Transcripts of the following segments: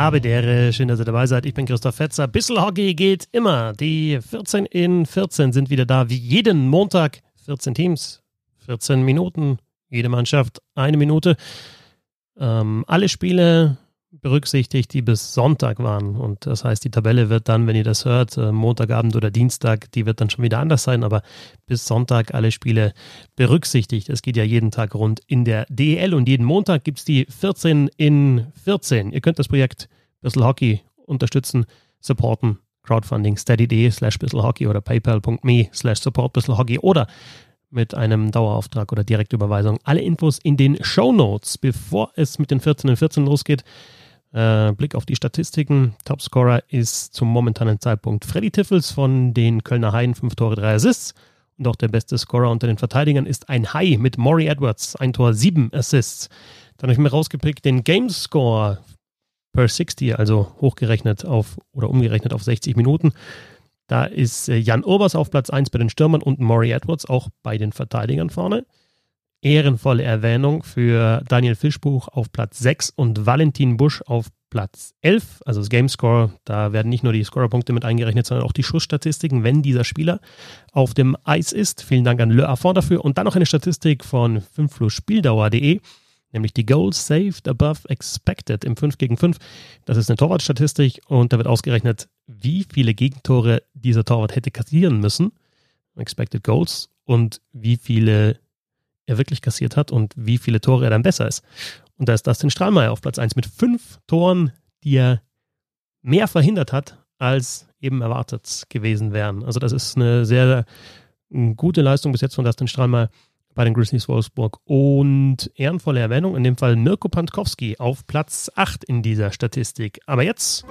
Habe der schön, dass ihr dabei seid. Ich bin Christoph Fetzer. Bissel Hockey geht immer. Die 14 in 14 sind wieder da, wie jeden Montag. 14 Teams, 14 Minuten, jede Mannschaft eine Minute. Ähm, alle Spiele berücksichtigt, die bis Sonntag waren. Und das heißt, die Tabelle wird dann, wenn ihr das hört, äh, Montagabend oder Dienstag, die wird dann schon wieder anders sein, aber bis Sonntag alle Spiele berücksichtigt. Es geht ja jeden Tag rund in der DEL und jeden Montag gibt es die 14 in 14. Ihr könnt das Projekt Bissl Hockey unterstützen, supporten, Crowdfunding, steady.de slash Hockey oder paypal.me slash support Hockey oder mit einem Dauerauftrag oder Direktüberweisung. Alle Infos in den Show Notes. Bevor es mit den 14 und 14 losgeht, äh, Blick auf die Statistiken. Topscorer ist zum momentanen Zeitpunkt Freddy Tiffels von den Kölner Haien, 5 Tore, 3 Assists. Und auch der beste Scorer unter den Verteidigern ist ein High mit Maury Edwards, ein Tor, 7 Assists. Dann habe ich mir rausgepickt den Game Score per 60, also hochgerechnet auf oder umgerechnet auf 60 Minuten. Da ist äh, Jan Urbers auf Platz 1 bei den Stürmern und Maury Edwards auch bei den Verteidigern vorne. Ehrenvolle Erwähnung für Daniel Fischbuch auf Platz 6 und Valentin Busch auf Platz 11. Also das Gamescore, da werden nicht nur die Scorerpunkte mit eingerechnet, sondern auch die Schussstatistiken, wenn dieser Spieler auf dem Eis ist. Vielen Dank an Le Affond dafür. Und dann noch eine Statistik von 5flusspieldauer.de nämlich die Goals saved above expected im 5 gegen 5. Das ist eine Torwartstatistik und da wird ausgerechnet, wie viele Gegentore dieser Torwart hätte kassieren müssen, expected Goals, und wie viele er wirklich kassiert hat und wie viele Tore er dann besser ist. Und da ist Dustin Strahlmeier auf Platz 1 mit fünf Toren, die er mehr verhindert hat, als eben erwartet gewesen wären. Also das ist eine sehr gute Leistung bis jetzt von Dustin Strahlmeier bei den Grizzlies Wolfsburg. Und ehrenvolle Erwähnung, in dem Fall Mirko Pantkowski auf Platz 8 in dieser Statistik. Aber jetzt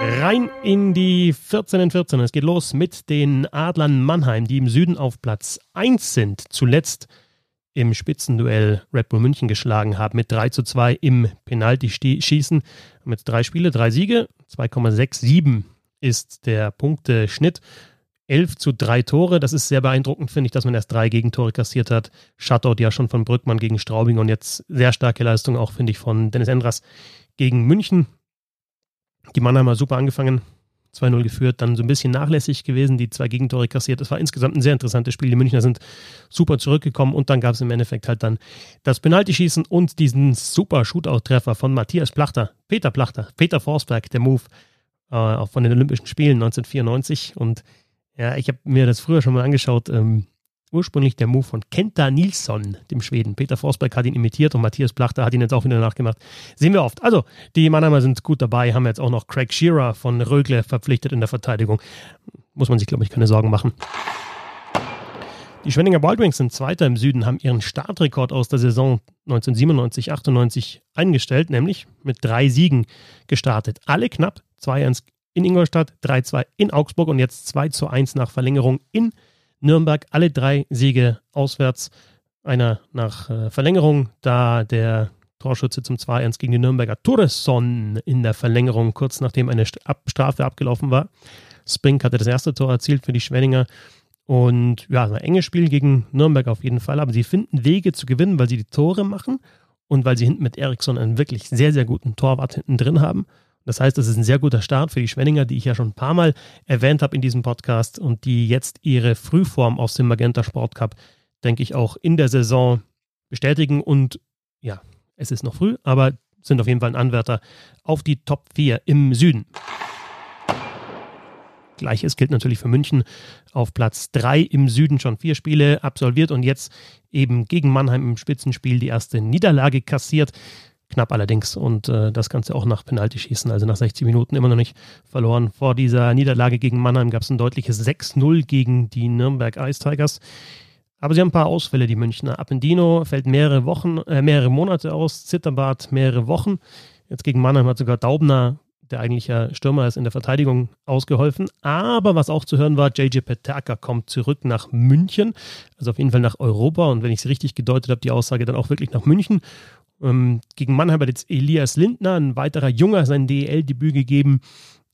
rein in die 14 in 14. Es geht los mit den Adlern Mannheim, die im Süden auf Platz 1 sind. Zuletzt im Spitzenduell Red Bull München geschlagen haben mit 3 zu 2 im Penalty-Schießen. Mit drei Spiele, drei Siege, 2,67 ist der Punkteschnitt. 11 zu 3 Tore. Das ist sehr beeindruckend, finde ich, dass man erst drei Gegentore kassiert hat. Shutout ja schon von Brückmann gegen Straubing und jetzt sehr starke Leistung auch, finde ich, von Dennis Endras gegen München. Die Mannheimer super angefangen, 2-0 geführt, dann so ein bisschen nachlässig gewesen, die zwei Gegentore kassiert. Es war insgesamt ein sehr interessantes Spiel. Die Münchner sind super zurückgekommen und dann gab es im Endeffekt halt dann das Penaltyschießen und diesen super Shootout-Treffer von Matthias Plachter, Peter Plachter, Peter Forsberg, der Move äh, von den Olympischen Spielen 1994 und ja, ich habe mir das früher schon mal angeschaut. Ähm, ursprünglich der Move von Kenta Nilsson, dem Schweden. Peter Forsberg hat ihn imitiert und Matthias Plachter hat ihn jetzt auch wieder nachgemacht. Sehen wir oft. Also, die Mannheimer sind gut dabei, haben jetzt auch noch Craig Shearer von Rögle verpflichtet in der Verteidigung. Muss man sich, glaube ich, keine Sorgen machen. Die Schwenninger Baldwings sind Zweiter im Süden, haben ihren Startrekord aus der Saison 1997-98 eingestellt, nämlich mit drei Siegen gestartet. Alle knapp 2-1 in Ingolstadt, 3-2 in Augsburg und jetzt 2-1 nach Verlängerung in Nürnberg. Alle drei Siege auswärts. Einer nach äh, Verlängerung, da der Torschütze zum 2-1 gegen die Nürnberger Torresson in der Verlängerung, kurz nachdem eine Strafe abgelaufen war. Spink hatte das erste Tor erzielt für die Schwenninger. Und ja, ein enges Spiel gegen Nürnberg auf jeden Fall. Aber sie finden Wege zu gewinnen, weil sie die Tore machen und weil sie hinten mit Eriksson einen wirklich sehr, sehr guten Torwart hinten drin haben. Das heißt, es ist ein sehr guter Start für die Schwenninger, die ich ja schon ein paar Mal erwähnt habe in diesem Podcast und die jetzt ihre Frühform aus dem Magenta Sport Cup, denke ich, auch in der Saison bestätigen. Und ja, es ist noch früh, aber sind auf jeden Fall ein Anwärter auf die Top 4 im Süden. Gleiches gilt natürlich für München auf Platz 3 im Süden schon vier Spiele absolviert und jetzt eben gegen Mannheim im Spitzenspiel die erste Niederlage kassiert. Knapp allerdings und äh, das Ganze auch nach Penaltyschießen, also nach 60 Minuten immer noch nicht verloren. Vor dieser Niederlage gegen Mannheim gab es ein deutliches 6-0 gegen die Nürnberg Ice Tigers. Aber sie haben ein paar Ausfälle, die Münchner. Appendino fällt mehrere Wochen, äh, mehrere Monate aus, Zitterbart mehrere Wochen. Jetzt gegen Mannheim hat sogar Daubner, der eigentliche Stürmer ist, in der Verteidigung ausgeholfen. Aber was auch zu hören war, JJ Peterka kommt zurück nach München, also auf jeden Fall nach Europa. Und wenn ich es richtig gedeutet habe, die Aussage dann auch wirklich nach München. Ähm, gegen Mannheim hat jetzt Elias Lindner, ein weiterer Junger, sein DEL-Debüt gegeben.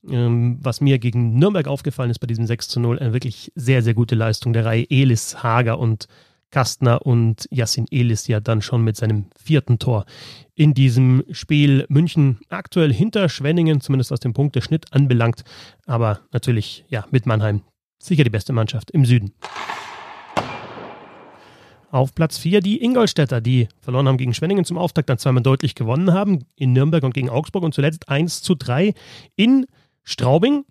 Ähm, was mir gegen Nürnberg aufgefallen ist bei diesem 6 zu 0, eine wirklich sehr, sehr gute Leistung der Reihe Elis, Hager und Kastner und Yassin Elis ja dann schon mit seinem vierten Tor in diesem Spiel. München aktuell hinter Schwenningen, zumindest was den Punkteschnitt anbelangt, aber natürlich ja mit Mannheim sicher die beste Mannschaft im Süden. Auf Platz 4 die Ingolstädter, die verloren haben gegen Schwenningen zum Auftakt, dann zweimal deutlich gewonnen haben in Nürnberg und gegen Augsburg und zuletzt 1 zu 3 in Straubing.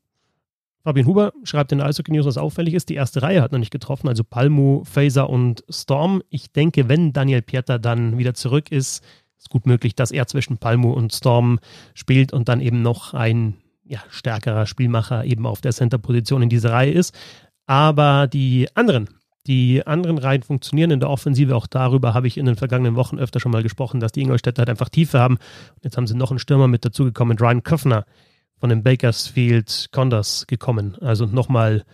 Fabian Huber schreibt in der Eishockey News, was auffällig ist. Die erste Reihe hat noch nicht getroffen, also Palmu, Faser und Storm. Ich denke, wenn Daniel Pieter dann wieder zurück ist, ist gut möglich, dass er zwischen Palmu und Storm spielt und dann eben noch ein ja, stärkerer Spielmacher eben auf der Center-Position in dieser Reihe ist. Aber die anderen, die anderen Reihen funktionieren in der Offensive. Auch darüber habe ich in den vergangenen Wochen öfter schon mal gesprochen, dass die Ingolstädter halt einfach Tiefe haben. Und jetzt haben sie noch einen Stürmer mit dazugekommen, Ryan Köffner von den Bakersfield Condors gekommen. Also nochmal,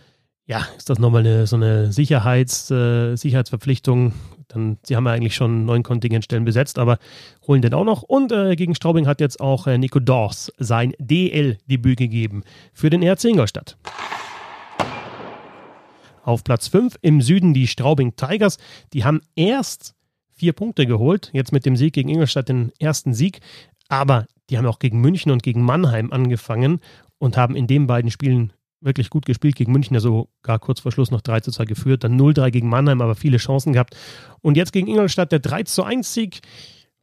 ja, ist das nochmal eine, so eine Sicherheits, äh, Sicherheitsverpflichtung. Dann, sie haben ja eigentlich schon neun Kontingentstellen besetzt, aber holen den auch noch. Und äh, gegen Straubing hat jetzt auch äh, Nico Dors sein DL-Debüt gegeben für den RC Ingolstadt. Auf Platz 5 im Süden die Straubing Tigers. Die haben erst vier Punkte geholt, jetzt mit dem Sieg gegen Ingolstadt den ersten Sieg. Aber die haben auch gegen München und gegen Mannheim angefangen und haben in den beiden Spielen wirklich gut gespielt. Gegen München ja sogar kurz vor Schluss noch 3 zu 2 geführt, dann 0-3 gegen Mannheim, aber viele Chancen gehabt. Und jetzt gegen Ingolstadt der 3 zu 1 Sieg.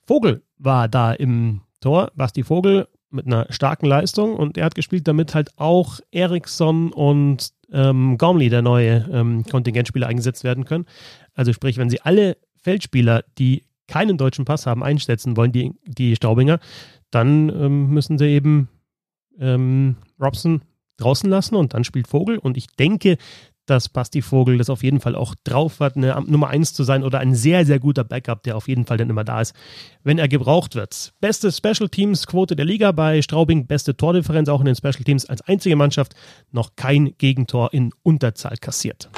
Vogel war da im Tor, Basti Vogel mit einer starken Leistung und er hat gespielt, damit halt auch Eriksson und ähm, Gormley, der neue ähm, Kontingentspieler, eingesetzt werden können. Also sprich, wenn sie alle Feldspieler, die keinen deutschen Pass haben, einsetzen wollen, die, die Staubinger, dann ähm, müssen sie eben ähm, Robson draußen lassen und dann spielt Vogel. Und ich denke, dass Basti Vogel das auf jeden Fall auch drauf hat, eine Nummer 1 zu sein oder ein sehr, sehr guter Backup, der auf jeden Fall dann immer da ist, wenn er gebraucht wird. Beste Special Teams Quote der Liga bei Straubing, beste Tordifferenz auch in den Special Teams als einzige Mannschaft, noch kein Gegentor in Unterzahl kassiert.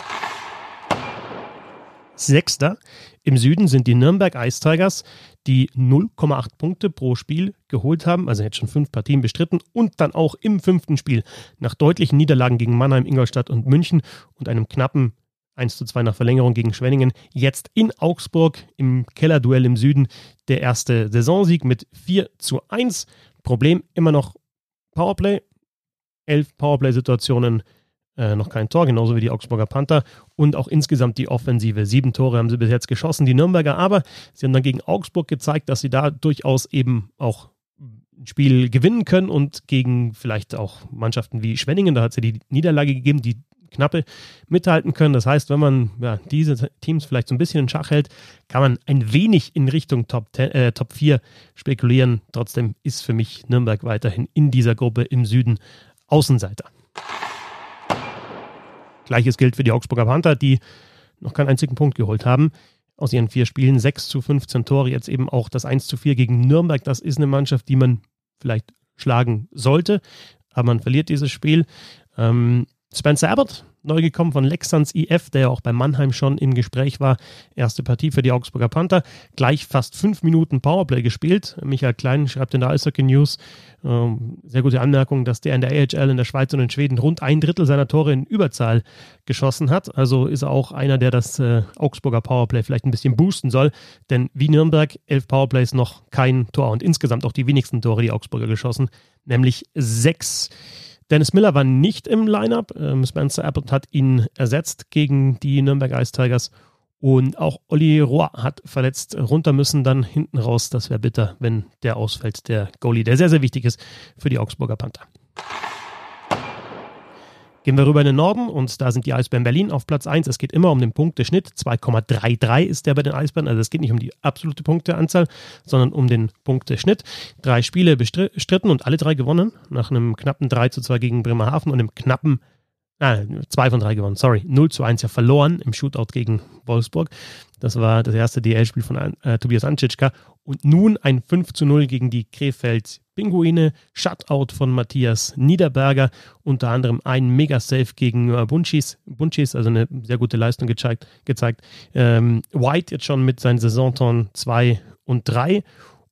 Sechster im Süden sind die Nürnberg Ice Tigers, die 0,8 Punkte pro Spiel geholt haben, also jetzt schon fünf Partien bestritten und dann auch im fünften Spiel nach deutlichen Niederlagen gegen Mannheim, Ingolstadt und München und einem knappen 1 zu 2 nach Verlängerung gegen Schwenningen. Jetzt in Augsburg im Kellerduell im Süden der erste Saisonsieg mit 4 zu 1. Problem immer noch Powerplay. Elf Powerplay-Situationen äh, noch kein Tor, genauso wie die Augsburger Panther. Und auch insgesamt die Offensive. Sieben Tore haben sie bis jetzt geschossen, die Nürnberger. Aber sie haben dann gegen Augsburg gezeigt, dass sie da durchaus eben auch ein Spiel gewinnen können und gegen vielleicht auch Mannschaften wie Schwenningen, da hat ja die Niederlage gegeben, die knappe mithalten können. Das heißt, wenn man ja, diese Teams vielleicht so ein bisschen in Schach hält, kann man ein wenig in Richtung Top, 10, äh, Top 4 spekulieren. Trotzdem ist für mich Nürnberg weiterhin in dieser Gruppe im Süden Außenseiter. Gleiches gilt für die Augsburger Panther, die noch keinen einzigen Punkt geholt haben. Aus ihren vier Spielen 6 zu 15 Tore, jetzt eben auch das 1 zu 4 gegen Nürnberg. Das ist eine Mannschaft, die man vielleicht schlagen sollte, aber man verliert dieses Spiel. Ähm, Spencer Abbott, neu gekommen von Lexans IF, der ja auch bei Mannheim schon im Gespräch war. Erste Partie für die Augsburger Panther. Gleich fast fünf Minuten Powerplay gespielt. Michael Klein schreibt in der Eishockey News, ähm, sehr gute Anmerkung, dass der in der AHL in der Schweiz und in Schweden rund ein Drittel seiner Tore in Überzahl geschossen hat. Also ist er auch einer, der das äh, Augsburger Powerplay vielleicht ein bisschen boosten soll. Denn wie Nürnberg, elf Powerplays noch kein Tor und insgesamt auch die wenigsten Tore die Augsburger geschossen, nämlich sechs. Dennis Miller war nicht im Lineup. Ähm, Spencer Abbott hat ihn ersetzt gegen die Nürnberg Ice Tigers. Und auch Olli Roy hat verletzt runter müssen, dann hinten raus. Das wäre bitter, wenn der ausfällt, der Goalie, der sehr, sehr wichtig ist für die Augsburger Panther. Gehen wir rüber in den Norden und da sind die Eisbären Berlin auf Platz 1. Es geht immer um den Punkteschnitt. 2,33 ist der bei den Eisbären. Also es geht nicht um die absolute Punkteanzahl, sondern um den Punkteschnitt. Drei Spiele bestritten und alle drei gewonnen. Nach einem knappen 3 zu 2 gegen Bremerhaven und einem knappen Ah, zwei von drei gewonnen, sorry. 0 zu 1 ja verloren im Shootout gegen Wolfsburg. Das war das erste DL-Spiel von äh, Tobias Anschitschka. Und nun ein 5 zu 0 gegen die Krefeld Pinguine. Shutout von Matthias Niederberger. Unter anderem ein Mega-Save gegen äh, Bunchis. Bunchis, also eine sehr gute Leistung gezeigt. gezeigt. Ähm, White jetzt schon mit seinen Saisonton 2 und 3.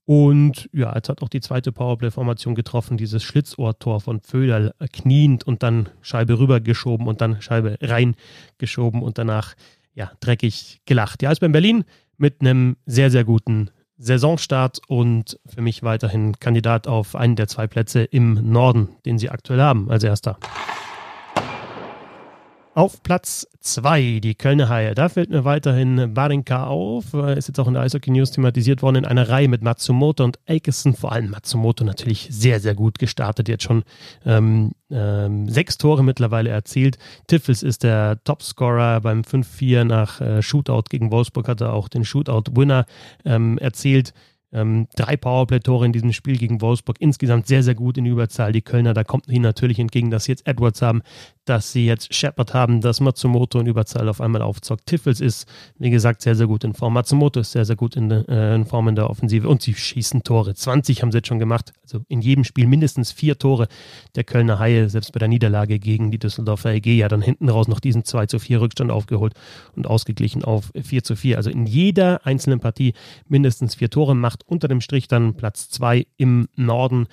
Und ja, jetzt hat auch die zweite Powerplay-Formation getroffen, dieses Schlitzohrtor von Föderl kniend und dann Scheibe rübergeschoben und dann Scheibe reingeschoben und danach ja, dreckig gelacht. Ja, ist beim Berlin mit einem sehr, sehr guten Saisonstart und für mich weiterhin Kandidat auf einen der zwei Plätze im Norden, den sie aktuell haben als erster. Auf Platz 2 die Kölner Haie. Da fällt mir weiterhin Barinka auf. Ist jetzt auch in der Eishockey News thematisiert worden in einer Reihe mit Matsumoto und Akeson. Vor allem Matsumoto natürlich sehr, sehr gut gestartet. Jetzt schon ähm, ähm, sechs Tore mittlerweile erzielt. Tiffels ist der Topscorer beim 5-4 nach äh, Shootout gegen Wolfsburg. Hat er auch den Shootout-Winner ähm, erzielt. Ähm, drei Powerplay-Tore in diesem Spiel gegen Wolfsburg. Insgesamt sehr, sehr gut in Überzahl. Die Kölner, da kommt ihnen natürlich entgegen, dass sie jetzt Edwards haben, dass sie jetzt Shepard haben, dass Matsumoto in Überzahl auf einmal aufzockt. Tiffels ist, wie gesagt, sehr, sehr gut in Form. Matsumoto ist sehr, sehr gut in, äh, in Form in der Offensive und sie schießen Tore. 20 haben sie jetzt schon gemacht. Also in jedem Spiel mindestens vier Tore der Kölner Haie, selbst bei der Niederlage gegen die Düsseldorfer EG, ja dann hinten raus noch diesen 2 zu 4 Rückstand aufgeholt und ausgeglichen auf 4 zu 4. Also in jeder einzelnen Partie mindestens vier Tore, macht unter dem Strich dann Platz 2 im Norden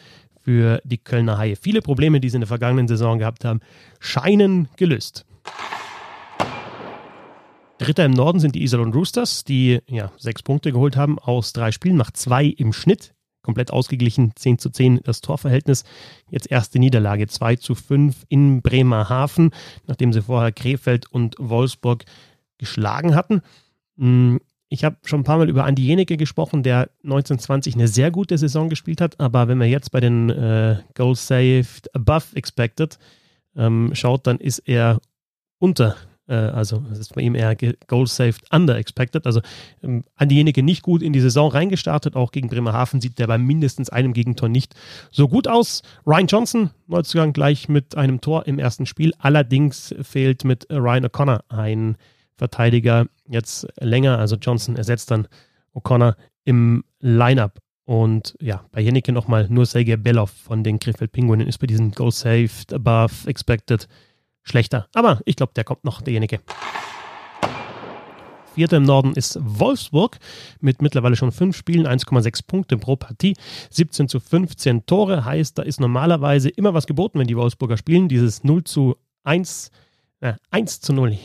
für die Kölner Haie. Viele Probleme, die sie in der vergangenen Saison gehabt haben, scheinen gelöst. Dritter im Norden sind die Iserlohn Roosters, die ja, sechs Punkte geholt haben aus drei Spielen, nach zwei im Schnitt. Komplett ausgeglichen, 10 zu 10 das Torverhältnis. Jetzt erste Niederlage, 2 zu 5 in Bremerhaven, nachdem sie vorher Krefeld und Wolfsburg geschlagen hatten. Ich habe schon ein paar Mal über Andi Jenecke gesprochen, der 1920 eine sehr gute Saison gespielt hat, aber wenn man jetzt bei den äh, Goals Saved Above Expected ähm, schaut, dann ist er unter, äh, also das ist bei ihm eher Goals Saved Under Expected. Also ähm, Andi Jenecke nicht gut in die Saison reingestartet, auch gegen Bremerhaven sieht der bei mindestens einem Gegentor nicht so gut aus. Ryan Johnson, Neuzugang gleich mit einem Tor im ersten Spiel, allerdings fehlt mit Ryan O'Connor ein Verteidiger jetzt länger. Also Johnson ersetzt dann O'Connor im Lineup. Und ja, bei Jennike nochmal nur Sergei Belov von den Krefeld Pinguinen ist bei diesem Go Saved Above Expected schlechter. Aber ich glaube, der kommt noch, der Jennike. Vierter im Norden ist Wolfsburg mit mittlerweile schon fünf Spielen, 1,6 Punkte pro Partie, 17 zu 15 Tore. Heißt, da ist normalerweise immer was geboten, wenn die Wolfsburger spielen. Dieses 0 zu 1 äh, 1 zu 0.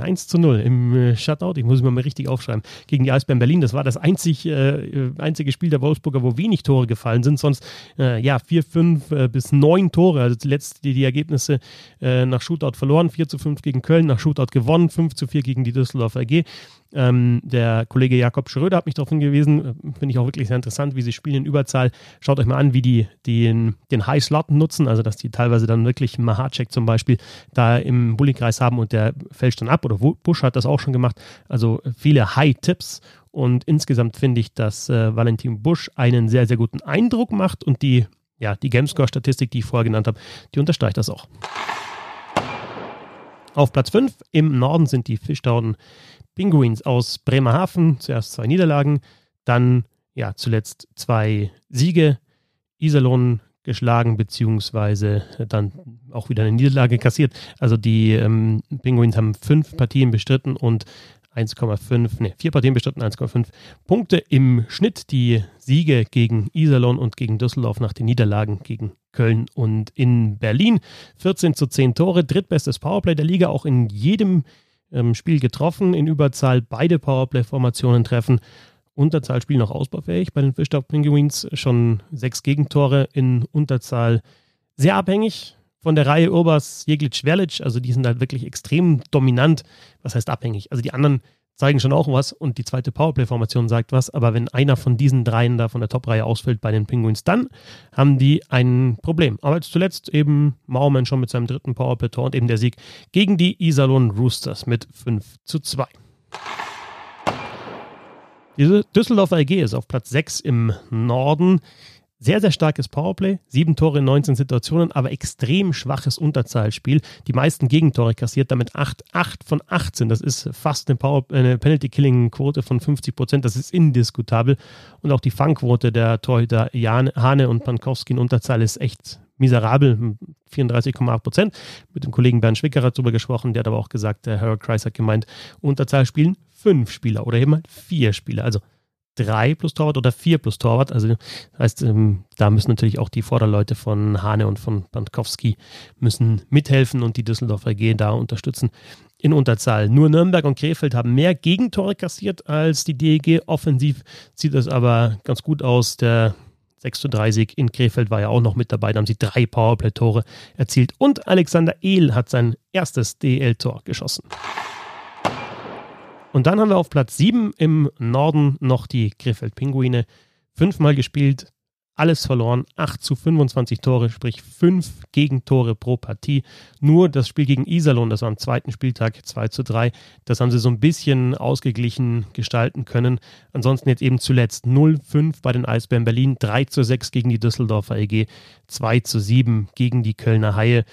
1 zu 0 im äh, Shutout. Ich muss es mir mal richtig aufschreiben. Gegen die Eisbären Berlin. Das war das einzig, äh, einzige Spiel der Wolfsburger, wo wenig Tore gefallen sind. Sonst äh, ja 4, 5 äh, bis 9 Tore. Also zuletzt die, die Ergebnisse äh, nach Shootout verloren. 4 zu 5 gegen Köln, nach Shootout gewonnen. 5 zu 4 gegen die Düsseldorfer AG. Ähm, der Kollege Jakob Schröder hat mich darauf hingewiesen, äh, finde ich auch wirklich sehr interessant, wie sie spielen in Überzahl. Schaut euch mal an, wie die den, den High Slot nutzen, also dass die teilweise dann wirklich Mahacek zum Beispiel da im Bullykreis haben und der fällt dann ab oder Busch hat das auch schon gemacht. Also viele High-Tipps und insgesamt finde ich, dass äh, Valentin Busch einen sehr, sehr guten Eindruck macht und die, ja, die Gamescore-Statistik, die ich vorher genannt habe, die unterstreicht das auch. Auf Platz 5 im Norden sind die Fischtauden Penguins aus Bremerhaven, zuerst zwei Niederlagen, dann ja zuletzt zwei Siege, Iserlohn geschlagen, beziehungsweise dann auch wieder eine Niederlage kassiert. Also die ähm, Penguins haben fünf Partien bestritten und 1,5, ne, vier Partien bestritten, 1,5 Punkte im Schnitt. Die Siege gegen Iserlohn und gegen Düsseldorf nach den Niederlagen gegen Köln und in Berlin. 14 zu 10 Tore, drittbestes Powerplay der Liga, auch in jedem ähm, Spiel getroffen, in Überzahl beide Powerplay-Formationen treffen. Unterzahl spielen noch ausbaufähig bei den Fischdorf Penguins, schon sechs Gegentore in Unterzahl. Sehr abhängig von der Reihe Urbas, Jeglic, Verlic, also die sind halt wirklich extrem dominant. Was heißt abhängig? Also die anderen zeigen schon auch was und die zweite Powerplay-Formation sagt was, aber wenn einer von diesen dreien da von der Top-Reihe ausfällt bei den Penguins, dann haben die ein Problem. Aber zuletzt eben Mauermann schon mit seinem dritten Powerplay-Tor und eben der Sieg gegen die Iserlohn Roosters mit 5 zu 2. Die Düsseldorfer AG ist auf Platz 6 im Norden. Sehr, sehr starkes Powerplay, sieben Tore in 19 Situationen, aber extrem schwaches Unterzahlspiel. Die meisten Gegentore kassiert damit 8, 8 von 18. Das ist fast eine, eine Penalty-Killing-Quote von 50 Prozent. Das ist indiskutabel. Und auch die Fangquote der Torhüter Jan, Hane und Pankowski in Unterzahl ist echt miserabel, 34,8 Prozent. Mit dem Kollegen Bernd Schwickerer darüber gesprochen, der hat aber auch gesagt, der Harold Kreis hat gemeint, Unterzahl spielen fünf Spieler oder eben vier Spieler. Also 3 plus Torwart oder 4 plus Torwart. Also das heißt, ähm, da müssen natürlich auch die Vorderleute von Hane und von Bankowski müssen mithelfen und die Düsseldorfer gehen da unterstützen in Unterzahl. Nur Nürnberg und Krefeld haben mehr Gegentore kassiert als die DEG. Offensiv sieht es aber ganz gut aus. Der 6 zu 3 Sieg in Krefeld war ja auch noch mit dabei. Da haben sie drei Powerplay-Tore erzielt. Und Alexander Ehl hat sein erstes DL-Tor geschossen. Und dann haben wir auf Platz 7 im Norden noch die Krefeld Pinguine. Fünfmal gespielt, alles verloren. 8 zu 25 Tore, sprich 5 Gegentore pro Partie. Nur das Spiel gegen Iserlohn, das war am zweiten Spieltag 2 zu 3, das haben sie so ein bisschen ausgeglichen gestalten können. Ansonsten jetzt eben zuletzt 0-5 bei den Eisbären Berlin, 3 zu 6 gegen die Düsseldorfer EG, 2 zu 7 gegen die Kölner Haie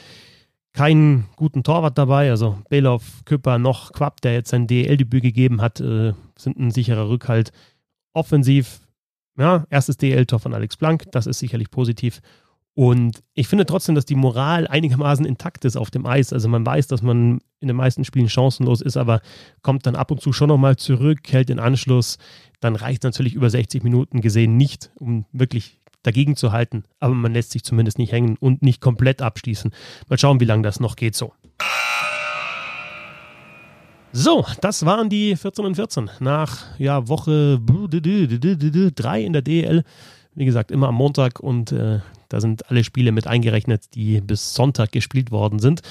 keinen guten Torwart dabei. Also Belov, Küpper noch Quapp, der jetzt sein DL-Debüt gegeben hat, äh, sind ein sicherer Rückhalt. Offensiv, ja, erstes DL-Tor von Alex Blank, das ist sicherlich positiv. Und ich finde trotzdem, dass die Moral einigermaßen intakt ist auf dem Eis. Also man weiß, dass man in den meisten Spielen chancenlos ist, aber kommt dann ab und zu schon nochmal zurück, hält den Anschluss. Dann reicht natürlich über 60 Minuten gesehen nicht, um wirklich dagegen zu halten. Aber man lässt sich zumindest nicht hängen und nicht komplett abschließen. Mal schauen, wie lange das noch geht so. So, das waren die 14 und 14 nach ja, Woche 3 in der DL. Wie gesagt, immer am Montag und äh, da sind alle Spiele mit eingerechnet, die bis Sonntag gespielt worden sind.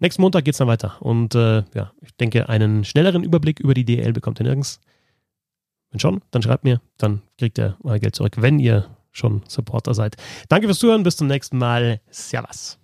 Nächsten Montag geht es dann weiter. Und äh, ja, ich denke, einen schnelleren Überblick über die DL bekommt ihr nirgends. Wenn schon, dann schreibt mir, dann kriegt ihr euer Geld zurück, wenn ihr schon Supporter seid. Danke fürs Zuhören, bis zum nächsten Mal. Servus.